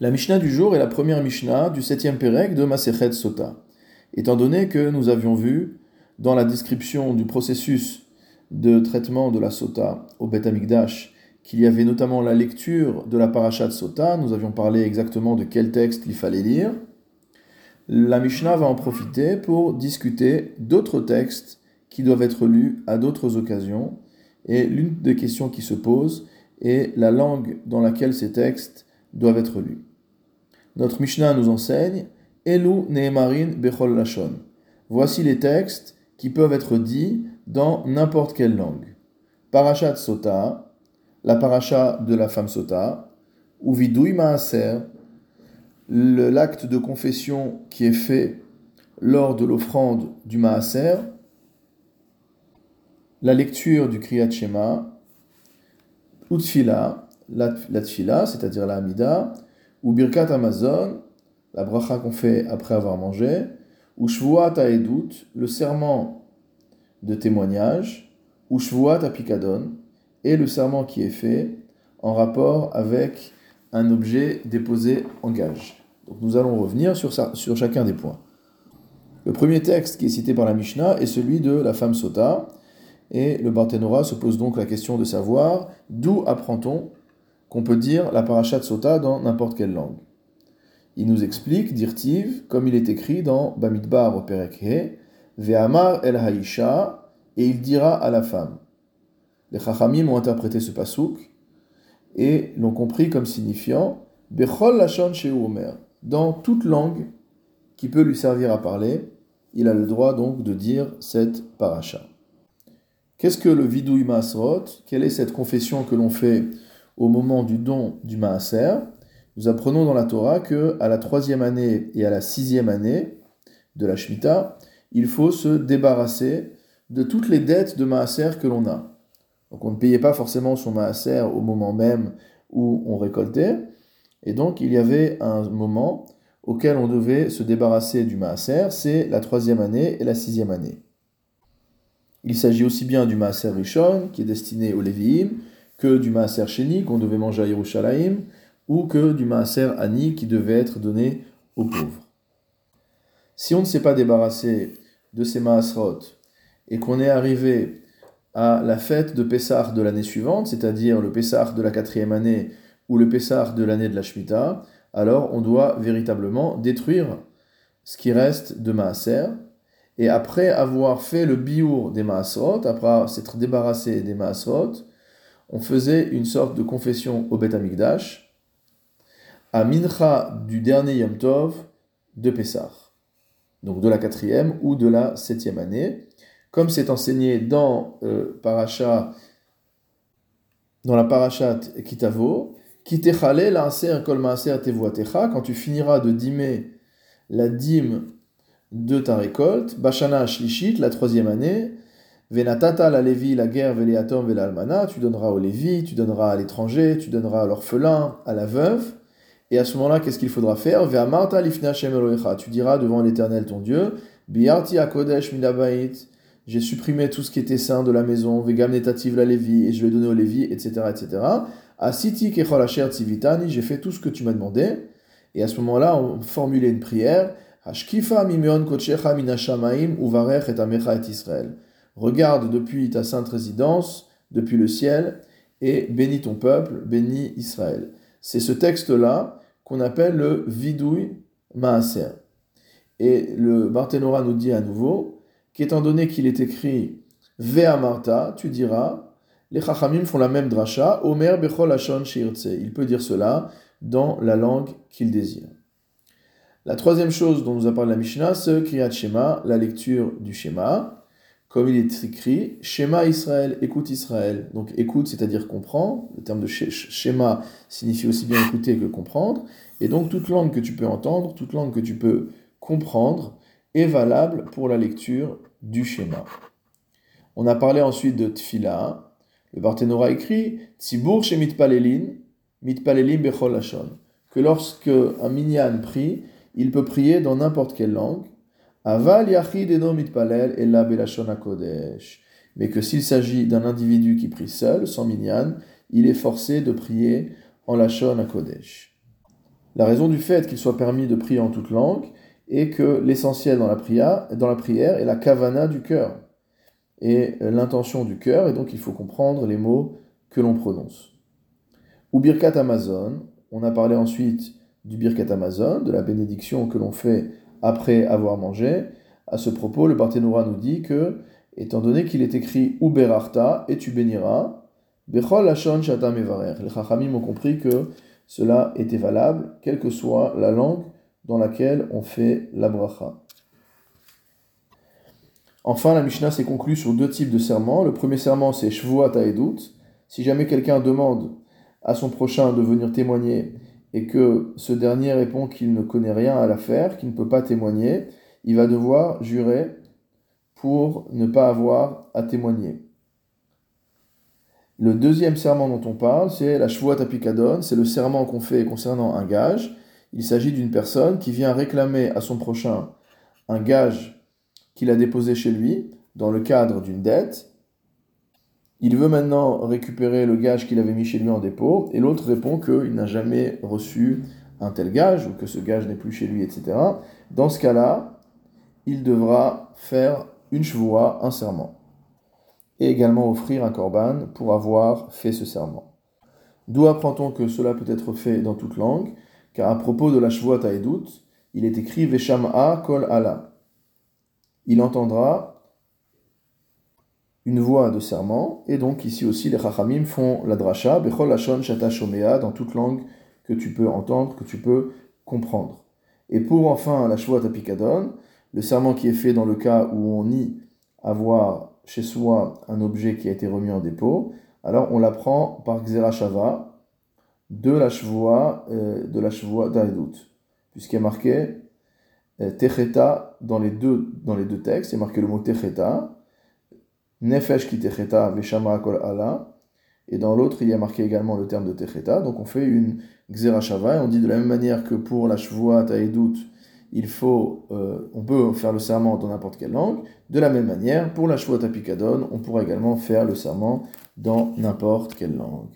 La Mishnah du jour est la première Mishnah du septième Pérec de Masechet Sota. Étant donné que nous avions vu dans la description du processus de traitement de la Sota au Bet Amikdash qu'il y avait notamment la lecture de la Parashat Sota, nous avions parlé exactement de quel texte il fallait lire. La Mishnah va en profiter pour discuter d'autres textes qui doivent être lus à d'autres occasions. Et l'une des questions qui se pose est la langue dans laquelle ces textes doivent être lus. Notre Mishnah nous enseigne Elu Nehemarin Bechol Lashon. Voici les textes qui peuvent être dits dans n'importe quelle langue. Parashat Sota, la paracha de la femme Sota, ou Maaser, l'acte de confession qui est fait lors de l'offrande du Maaser, la lecture du Kriyat Shema, Utfila, la, c'est-à-dire la Hamida, ou Birkat Amazon, la bracha qu'on fait après avoir mangé, ou Shvuat Aedut, le serment de témoignage, ou Shvuat Apikadon, et le serment qui est fait en rapport avec un objet déposé en gage. Donc nous allons revenir sur, sur chacun des points. Le premier texte qui est cité par la Mishnah est celui de la femme Sota, et le Barthénora se pose donc la question de savoir d'où apprend-on qu'on peut dire la parashat sota dans n'importe quelle langue. Il nous explique, dirtiv, comme il est écrit dans Bamidbar au Perekhe, Ve'amar el haïsha, et il dira à la femme. Les Chachamim ont interprété ce pasouk et l'ont compris comme signifiant Bechol lachon omer. Dans toute langue qui peut lui servir à parler, il a le droit donc de dire cette paracha. Qu'est-ce que le vidouï maasrot Quelle est cette confession que l'on fait au moment du don du maaser, nous apprenons dans la Torah que à la troisième année et à la sixième année de la Shemitah, il faut se débarrasser de toutes les dettes de maaser que l'on a. Donc on ne payait pas forcément son maaser au moment même où on récoltait, et donc il y avait un moment auquel on devait se débarrasser du maaser, c'est la troisième année et la sixième année. Il s'agit aussi bien du maaser rishon, qui est destiné aux Lévi'im, que du maaser sheni qu'on devait manger à Yerushalayim, ou que du maaser ani qui devait être donné aux pauvres. Si on ne s'est pas débarrassé de ces maaserot et qu'on est arrivé à la fête de Pessah de l'année suivante, c'est-à-dire le Pessah de la quatrième année ou le Pessah de l'année de la Shemitah, alors on doit véritablement détruire ce qui reste de maaser. Et après avoir fait le biour des maaserot, après s'être débarrassé des maaserot, on faisait une sorte de confession au Beth Amikdash, à Mincha du dernier Yom Tov de Pessah, donc de la quatrième ou de la septième année, comme c'est enseigné dans, euh, dans la parachat Kitavo, Kitechale un kol maaser tevuatecha, quand tu finiras de dîmer la dîme de ta récolte, Bashana Shlishit, la troisième année, Venatata la Lévi, la guerre, Veliatom, Velalmana, tu donneras au Lévi, tu donneras à l'étranger, tu donneras à l'orphelin, à la veuve. Et à ce moment-là, qu'est-ce qu'il faudra faire? Ve'amarta lifna tu diras devant l'Éternel ton Dieu, Biarti akodesh midabait, j'ai supprimé tout ce qui était saint de la maison, Vegam netativ la Lévi, et je l'ai donné au Lévi, etc., etc. Asiti kechol asher tzivitani, j'ai fait tout ce que tu m'as demandé. Et à ce moment-là, on formulait une prière, Hashkifa mimion kochecha minashamaim uvarech et amecha et Israël. Regarde depuis ta sainte résidence, depuis le ciel, et bénis ton peuple, bénis Israël. C'est ce texte-là qu'on appelle le vidouille maaser. Et le Barthénora nous dit à nouveau qu'étant donné qu'il est écrit Vea Marta, tu diras, les Chachamim font la même dracha, Omer Bechol Hashon Il peut dire cela dans la langue qu'il désire. La troisième chose dont nous a parlé la Mishnah, c'est Kriyat Shema, la lecture du Shema comme il est écrit, Shema Israël, écoute Israël. Donc écoute, c'est-à-dire comprend. Le terme de schéma signifie aussi bien écouter que comprendre. Et donc toute langue que tu peux entendre, toute langue que tu peux comprendre, est valable pour la lecture du schéma. On a parlé ensuite de Tfila. Le Barthénora écrit Tzibur Shemit Palelin, Mitpalelim Bechol Lashon. Que lorsque un minyan prie, il peut prier dans n'importe quelle langue. Aval yachid mitpalel kodesh. Mais que s'il s'agit d'un individu qui prie seul, sans minyan, il est forcé de prier en lachon Kodesh. La raison du fait qu'il soit permis de prier en toute langue est que l'essentiel dans la prière, dans la prière est la kavana du cœur et l'intention du cœur, et donc il faut comprendre les mots que l'on prononce. Ou Birkat Amazon, on a parlé ensuite du Birkat Amazon, de la bénédiction que l'on fait après avoir mangé. À ce propos, le Barthénora nous dit que, étant donné qu'il est écrit Uberarta, et tu béniras, Bechol Lashon Shatam Les Chachamim ont compris que cela était valable, quelle que soit la langue dans laquelle on fait la bracha. Enfin, la Mishnah s'est conclue sur deux types de serments. Le premier serment, c'est Shvuat Edut. Si jamais quelqu'un demande à son prochain de venir témoigner et que ce dernier répond qu'il ne connaît rien à l'affaire, qu'il ne peut pas témoigner, il va devoir jurer pour ne pas avoir à témoigner. Le deuxième serment dont on parle, c'est la Shvuat Apikadon, c'est le serment qu'on fait concernant un gage. Il s'agit d'une personne qui vient réclamer à son prochain un gage qu'il a déposé chez lui dans le cadre d'une dette. Il veut maintenant récupérer le gage qu'il avait mis chez lui en dépôt, et l'autre répond qu'il n'a jamais reçu un tel gage, ou que ce gage n'est plus chez lui, etc. Dans ce cas-là, il devra faire une chevoie, un serment, et également offrir un korban pour avoir fait ce serment. D'où apprend-on que cela peut être fait dans toute langue? Car à propos de la chevoie taïdout, il est écrit Vesham'a kol Allah il entendra une voix de serment, et donc ici aussi les chachamim font la dracha, bechol lashon shata shomea, dans toute langue que tu peux entendre, que tu peux comprendre. Et pour enfin la shvuat apikadon, le serment qui est fait dans le cas où on nie avoir chez soi un objet qui a été remis en dépôt, alors on l'apprend par xerashava de la shvoa euh, de la d'Aedut, puisqu'il est marqué euh, Techeta, dans les deux, dans les deux textes, il a marqué le mot Techeta, Nefesh ki Techeta, Veshama kol et dans l'autre, il y a marqué également le terme de Techeta, donc on fait une Xerashava, et on dit de la même manière que pour la Shvuat Taedut, il faut, euh, on peut faire le serment dans n'importe quelle langue, de la même manière, pour la Shvuat Apikadon, on pourra également faire le serment dans n'importe quelle langue.